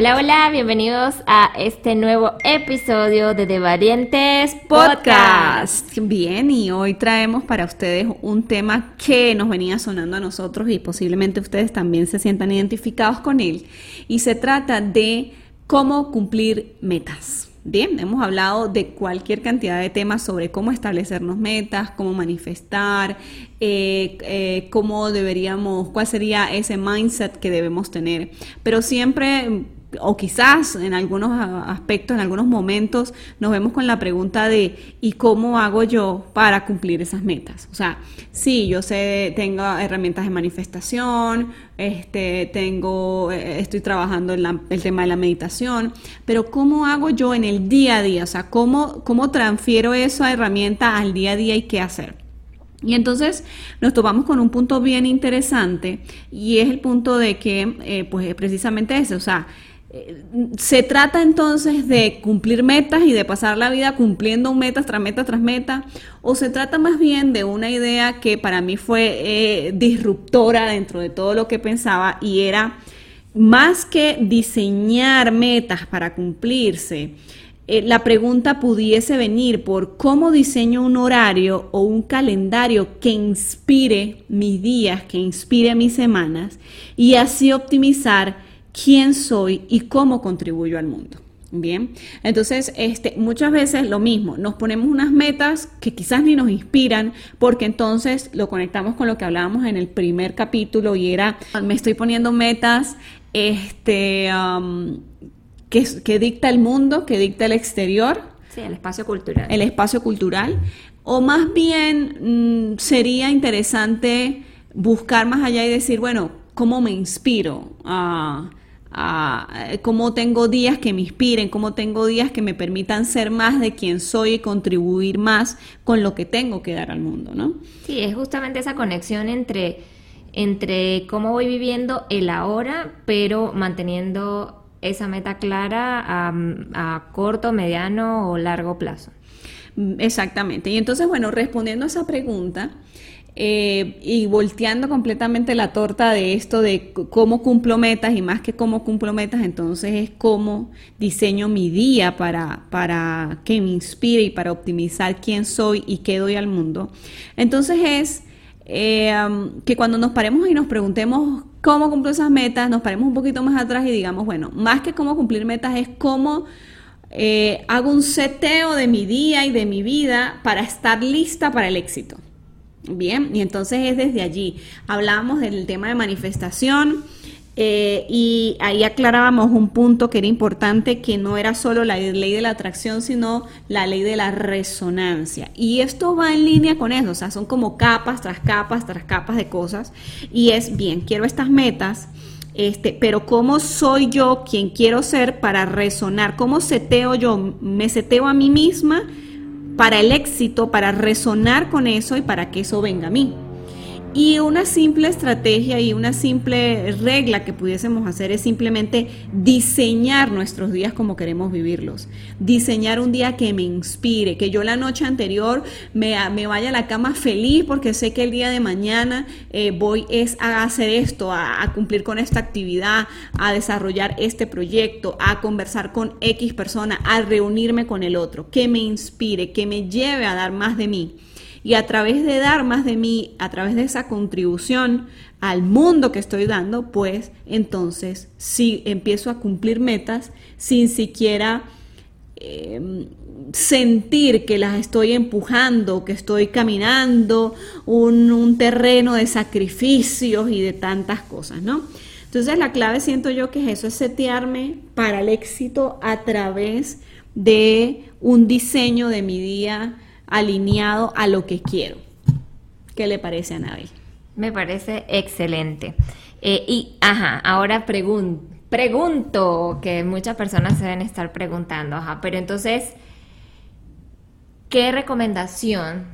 Hola, hola, bienvenidos a este nuevo episodio de De Valientes Podcast. Bien, y hoy traemos para ustedes un tema que nos venía sonando a nosotros y posiblemente ustedes también se sientan identificados con él. Y se trata de cómo cumplir metas. Bien, hemos hablado de cualquier cantidad de temas sobre cómo establecernos metas, cómo manifestar, eh, eh, cómo deberíamos, cuál sería ese mindset que debemos tener. Pero siempre o quizás en algunos aspectos, en algunos momentos, nos vemos con la pregunta de ¿y cómo hago yo para cumplir esas metas? O sea, sí, yo sé, tengo herramientas de manifestación, este, tengo, eh, estoy trabajando en el tema de la meditación, pero ¿cómo hago yo en el día a día? O sea, ¿cómo, cómo transfiero esa herramienta al día a día y qué hacer? Y entonces nos topamos con un punto bien interesante y es el punto de que, eh, pues precisamente ese, o sea, se trata entonces de cumplir metas y de pasar la vida cumpliendo metas tras meta tras meta, o se trata más bien de una idea que para mí fue eh, disruptora dentro de todo lo que pensaba y era más que diseñar metas para cumplirse, eh, la pregunta pudiese venir por cómo diseño un horario o un calendario que inspire mis días, que inspire mis semanas y así optimizar quién soy y cómo contribuyo al mundo. Bien, entonces este, muchas veces lo mismo, nos ponemos unas metas que quizás ni nos inspiran porque entonces lo conectamos con lo que hablábamos en el primer capítulo y era, me estoy poniendo metas este, um, que, dicta el mundo, que dicta el exterior. Sí, el espacio cultural. El espacio cultural. O más bien mm, sería interesante buscar más allá y decir, bueno, ¿cómo me inspiro? A cómo tengo días que me inspiren, cómo tengo días que me permitan ser más de quien soy y contribuir más con lo que tengo que dar al mundo, ¿no? Sí, es justamente esa conexión entre, entre cómo voy viviendo el ahora, pero manteniendo esa meta clara a, a corto, mediano o largo plazo. Exactamente. Y entonces, bueno, respondiendo a esa pregunta, eh, y volteando completamente la torta de esto de cómo cumplo metas y más que cómo cumplo metas, entonces es cómo diseño mi día para, para que me inspire y para optimizar quién soy y qué doy al mundo. Entonces es eh, que cuando nos paremos y nos preguntemos cómo cumplo esas metas, nos paremos un poquito más atrás y digamos, bueno, más que cómo cumplir metas es cómo... Eh, hago un seteo de mi día y de mi vida para estar lista para el éxito. Bien, y entonces es desde allí. Hablábamos del tema de manifestación eh, y ahí aclarábamos un punto que era importante, que no era solo la ley de la atracción, sino la ley de la resonancia. Y esto va en línea con eso, o sea, son como capas tras capas tras capas de cosas. Y es bien, quiero estas metas. Este, pero cómo soy yo quien quiero ser para resonar, cómo seteo yo, me seteo a mí misma para el éxito, para resonar con eso y para que eso venga a mí. Y una simple estrategia y una simple regla que pudiésemos hacer es simplemente diseñar nuestros días como queremos vivirlos. Diseñar un día que me inspire, que yo la noche anterior me, vaya a la cama feliz porque sé que el día de mañana eh, voy a hacer esto, a, a cumplir con esta actividad, a desarrollar este proyecto, a conversar con X persona, a reunirme con el otro, que me inspire, que me lleve a dar más de mí. Y a través de dar más de mí, a través de esa contribución al mundo que estoy dando, pues entonces sí empiezo a cumplir metas sin siquiera em, sentir que las estoy empujando, que estoy caminando un, un terreno de sacrificios y de tantas cosas, ¿no? Entonces la clave siento yo que es eso, es setearme para el éxito a través de un diseño de mi día alineado a lo que quiero. ¿Qué le parece a Anabel? Me parece excelente. Eh, y, ajá, ahora pregunto, pregunto, que muchas personas se deben estar preguntando, ajá, pero entonces, ¿qué recomendación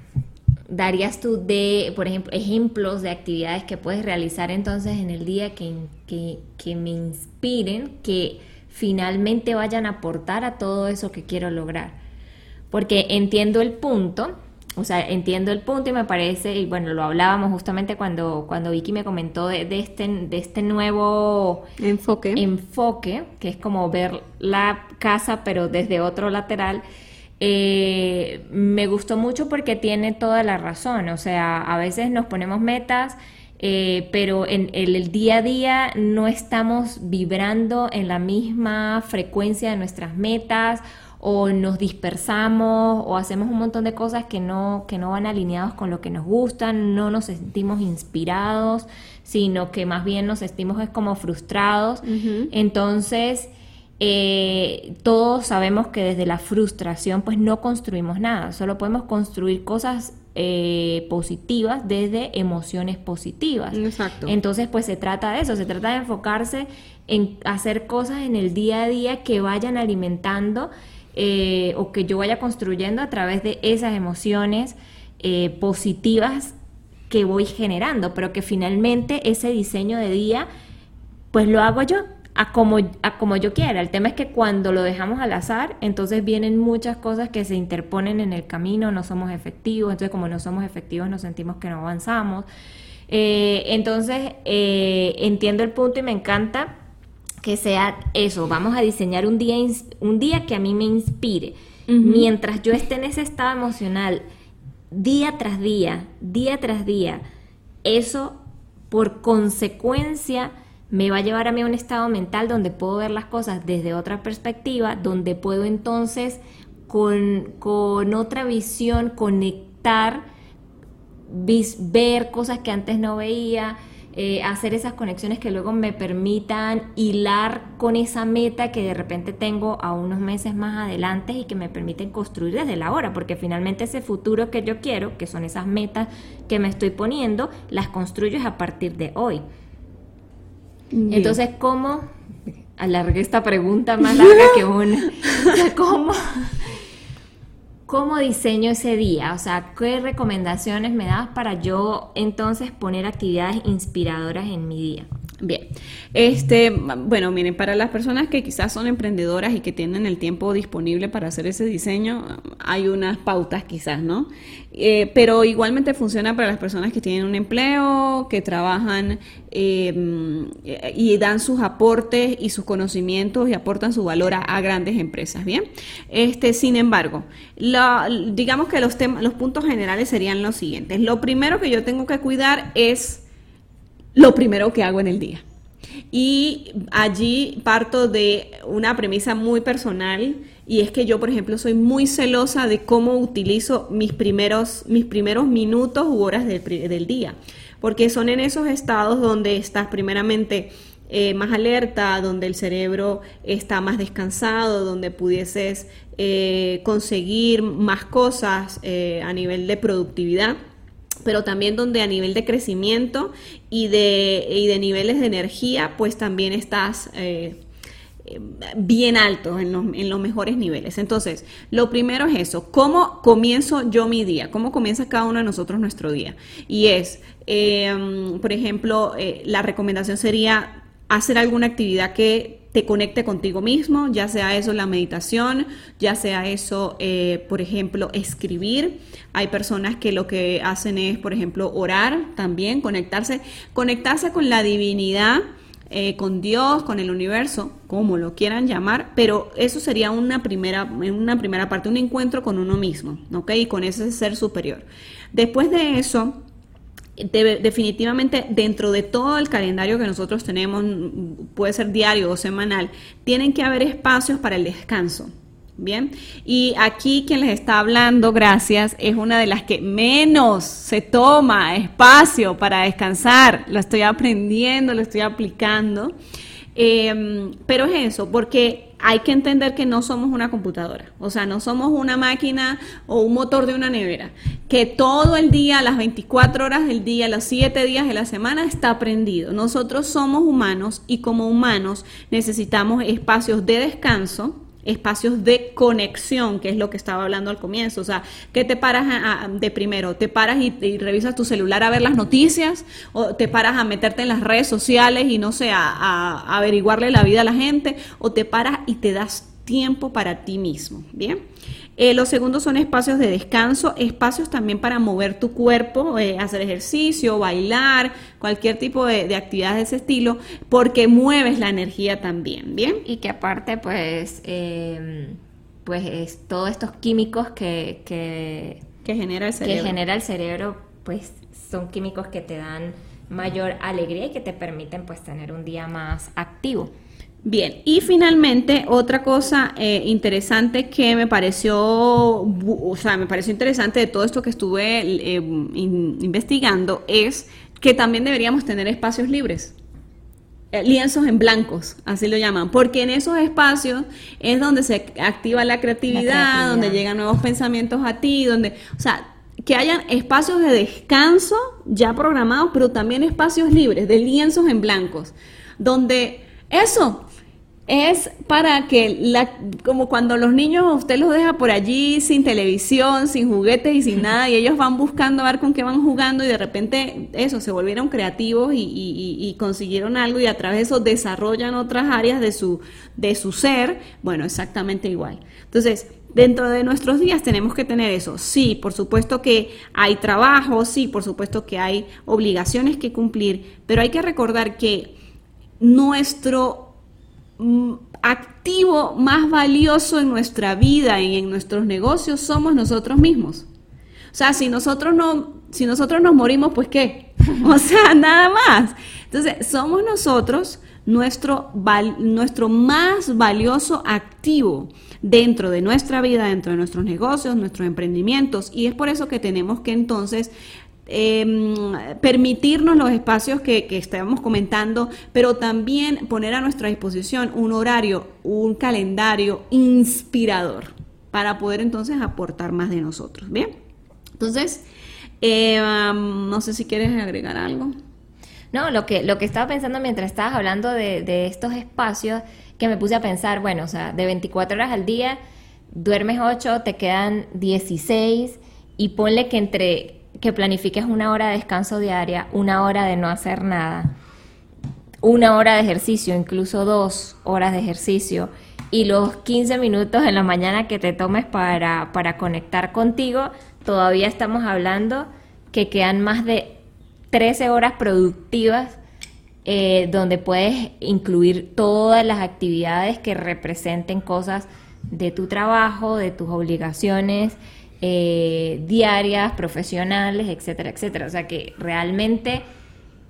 darías tú de, por ejemplo, ejemplos de actividades que puedes realizar entonces en el día que, que, que me inspiren, que finalmente vayan a aportar a todo eso que quiero lograr? Porque entiendo el punto, o sea, entiendo el punto y me parece, y bueno, lo hablábamos justamente cuando, cuando Vicky me comentó de, este, de este nuevo enfoque. enfoque, que es como ver la casa pero desde otro lateral. Eh, me gustó mucho porque tiene toda la razón, o sea, a veces nos ponemos metas, eh, pero en el, día a día no estamos vibrando en la misma frecuencia de nuestras metas o nos dispersamos o hacemos un montón de cosas que no, que no van alineados con lo que nos gustan, no nos sentimos inspirados, sino que más bien nos sentimos es como frustrados. Entonces, eh, todos sabemos que desde la frustración pues no construimos nada, solo podemos construir cosas eh, positivas desde emociones positivas. Exacto. Entonces pues se trata de eso, se trata de enfocarse en hacer cosas en el día a día que vayan alimentando eh, o que yo vaya construyendo a través de esas emociones eh, positivas que voy generando, pero que finalmente ese diseño de día, pues lo hago yo a como, a como yo quiera. El tema es que cuando lo dejamos al azar, entonces vienen muchas cosas que se interponen en el camino, no somos efectivos, entonces como no somos efectivos nos sentimos que no avanzamos. Eh, entonces, entiendo el punto y me encanta que sea eso, vamos a diseñar un día, un día que a mí me inspire. Mientras yo esté en ese estado emocional, día tras día, día tras día, eso por consecuencia me va a llevar a mí a un estado mental donde puedo ver las cosas desde otra perspectiva, donde puedo entonces con, con otra visión conectar, ver cosas que antes no veía, eh, hacer esas conexiones que luego me permitan hilar con esa meta que de repente tengo a unos meses más adelante y que me permiten construir desde la hora, porque finalmente ese futuro que yo quiero, que son esas metas que me estoy poniendo, las construyo a partir de hoy. Entonces, ¿cómo? Alargué esta pregunta más larga que una. ¿Cómo? ¿Cómo diseño ese día? O sea, ¿qué recomendaciones me das para yo entonces poner actividades inspiradoras en mi día? Bien, este, bueno, miren, para las personas que quizás son emprendedoras y que tienen el tiempo disponible para hacer ese diseño, hay unas pautas quizás, ¿no? Eh, pero igualmente funciona para las personas que tienen un empleo, que trabajan em, y dan sus aportes y sus conocimientos y aportan su valor a, grandes empresas, ¿bien? Este, sin embargo, digamos que los, los puntos generales serían los siguientes. Lo primero que yo tengo que cuidar es lo primero que hago en el día. Y allí parto de una premisa muy personal y es que yo, por ejemplo, soy muy celosa de cómo utilizo mis primeros, mis primeros minutos u horas del, día, porque son en esos estados donde estás primeramente eh, más alerta, donde el cerebro está más descansado, donde pudieses eh, conseguir más cosas eh, a nivel de productividad pero también donde a nivel de crecimiento y de, y de niveles de energía, pues también estás eh, bien alto, en los, en los, mejores niveles. Entonces, lo primero es eso, ¿cómo comienzo yo mi día? ¿Cómo comienza cada uno de nosotros nuestro día? Y es, em, por ejemplo, eh, la recomendación sería hacer alguna actividad que te conecte contigo mismo, ya sea eso la meditación, ya sea eso, eh, por ejemplo, escribir. Hay personas que lo que hacen es, por ejemplo, orar también, conectarse, conectarse con la divinidad. Eh, con Dios, con el universo, como lo quieran llamar, pero eso sería una primera, una primera parte, un encuentro con uno mismo, ¿ok? Y con ese ser superior. Después de eso, definitivamente dentro de todo el calendario que nosotros tenemos, puede ser diario o semanal, tienen que haber espacios para el descanso. Bien, y aquí quien les está hablando, gracias, es una de las que menos se toma espacio para descansar. Lo estoy aprendiendo, lo estoy aplicando. Em, pero es eso, porque hay que entender que no somos una computadora, o sea, no somos una máquina o un motor de una nevera, que todo el día, las 24 horas del día, los 7 días de la semana está prendido. Nosotros somos humanos y como humanos necesitamos espacios de descanso, espacios de conexión, que es lo que estaba hablando al comienzo. O sea, que te paras de primero? ¿Te paras y, revisas tu celular a ver las noticias? ¿O te paras a meterte en las redes sociales y no sé, a averiguarle la vida a la gente? ¿O te paras y te das tiempo para ti mismo? Bien. Eh, los segundos son espacios de descanso, espacios también para mover tu cuerpo, eh, hacer ejercicio, bailar, cualquier tipo de, actividad de ese estilo, porque mueves la energía también, ¿bien? Y que aparte, pues, em, pues es todos estos químicos que, que, genera el cerebro. Que genera el cerebro, pues son químicos que te dan mayor alegría y que te permiten pues tener un día más activo. Bien, y finalmente otra cosa eh, interesante que me pareció, o sea, me pareció interesante de todo esto que estuve eh, investigando es que también deberíamos tener espacios libres, eh, lienzos en blancos, así lo llaman, porque en esos espacios es donde se activa la creatividad, la creatividad. donde llegan nuevos pensamientos a ti, donde, o sea, que hayan espacios de descanso ya programados, pero también espacios libres, de lienzos en blancos, donde eso, es para que, la, como cuando los niños usted los deja por allí sin televisión, sin juguetes y sin nada, y ellos van buscando a ver con qué van jugando y de repente eso, se volvieron creativos y, y, consiguieron algo y a través de eso desarrollan otras áreas de su, de su ser, bueno, exactamente igual. Entonces, dentro de nuestros días tenemos que tener eso. Sí, por supuesto que hay trabajo, sí, por supuesto que hay obligaciones que cumplir, pero hay que recordar que nuestro Mm, activo más valioso en nuestra vida y en nuestros negocios somos nosotros mismos. O sea, si nosotros no, si nosotros nos morimos, pues qué? O sea, nada más. Entonces, somos nosotros nuestro, nuestro más valioso activo dentro de nuestra vida, dentro de nuestros negocios, nuestros emprendimientos. Y es por eso que tenemos que entonces Em, permitirnos los espacios que, estábamos comentando, pero también poner a nuestra disposición un horario, un calendario inspirador para poder entonces aportar más de nosotros. Bien, entonces, eh, no sé si quieres agregar algo. No, lo que, lo que estaba pensando mientras estabas hablando de, de estos espacios, que me puse a pensar, bueno, o sea, de 24 horas al día, duermes 8, te quedan 16 y ponle que entre que planifiques una hora de descanso diaria, una hora de no hacer nada, una hora de ejercicio, incluso dos horas de ejercicio, y los 15 minutos en la mañana que te tomes para, para conectar contigo, todavía estamos hablando que quedan más de 13 horas productivas eh, donde puedes incluir todas las actividades que representen cosas de tu trabajo, de tus obligaciones, eh, diarias, profesionales, etcétera, etcétera. O sea que realmente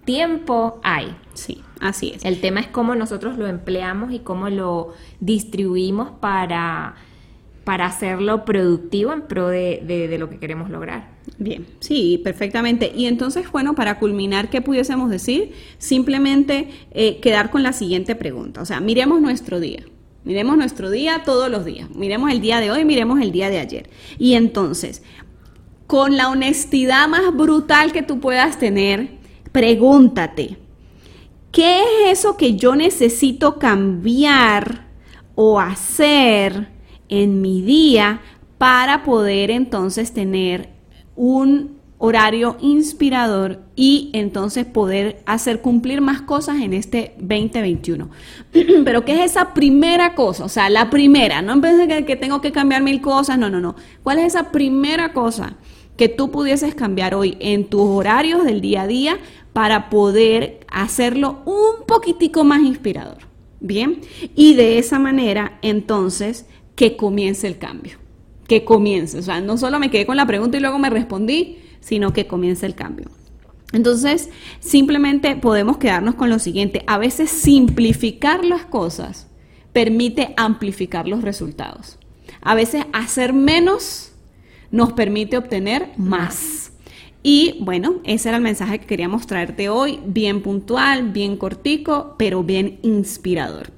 tiempo hay. Sí, así es. El tema es cómo nosotros lo empleamos y cómo lo distribuimos para, para hacerlo productivo en pro de, lo que queremos lograr. Bien, sí, perfectamente. Y entonces, bueno, para culminar, ¿qué pudiésemos decir? Simplemente eh, quedar con la siguiente pregunta. O sea, miremos nuestro día. Miremos nuestro día todos los días. Miremos el día de hoy, miremos el día de ayer. Y entonces, con la honestidad más brutal que tú puedas tener, pregúntate, ¿qué es eso que yo necesito cambiar o hacer en mi día para poder entonces tener un horario inspirador y entonces poder hacer cumplir más cosas en este 2021. Pero ¿qué es esa primera cosa? O sea, la primera, no en que, que tengo que cambiar mil cosas, no, no, no. ¿Cuál es esa primera cosa que tú pudieses cambiar hoy en tus horarios del día a día para poder hacerlo un poquitico más inspirador? Bien, y de esa manera entonces que comience el cambio, que comience. O sea, no solo me quedé con la pregunta y luego me respondí, sino que comience el cambio. Entonces, simplemente podemos quedarnos con lo siguiente. A veces simplificar las cosas permite amplificar los resultados. A veces hacer menos nos permite obtener más. Y bueno, ese era el mensaje que queríamos traerte hoy, bien puntual, bien cortico, pero bien inspirador.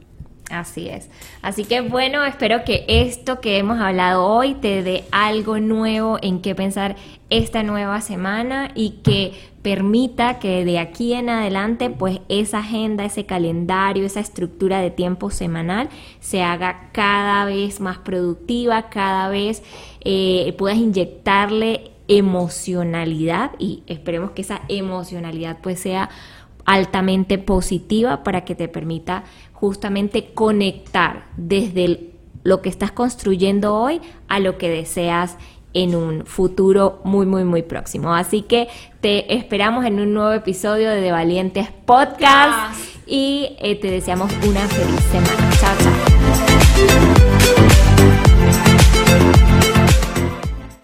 Así es. Así que bueno, espero que esto que hemos hablado hoy te dé algo nuevo en qué pensar esta nueva semana y que permita que de aquí en adelante pues esa agenda, ese calendario, esa estructura de tiempo semanal se haga cada vez más productiva, cada vez eh, puedas inyectarle emocionalidad y esperemos que esa emocionalidad pues sea altamente positiva para que te permita justamente conectar desde lo que estás construyendo hoy a lo que deseas en un futuro muy, muy, muy próximo. Así que te esperamos en un nuevo episodio de De Valientes Podcast y eh, te deseamos una feliz semana. Chao, chao.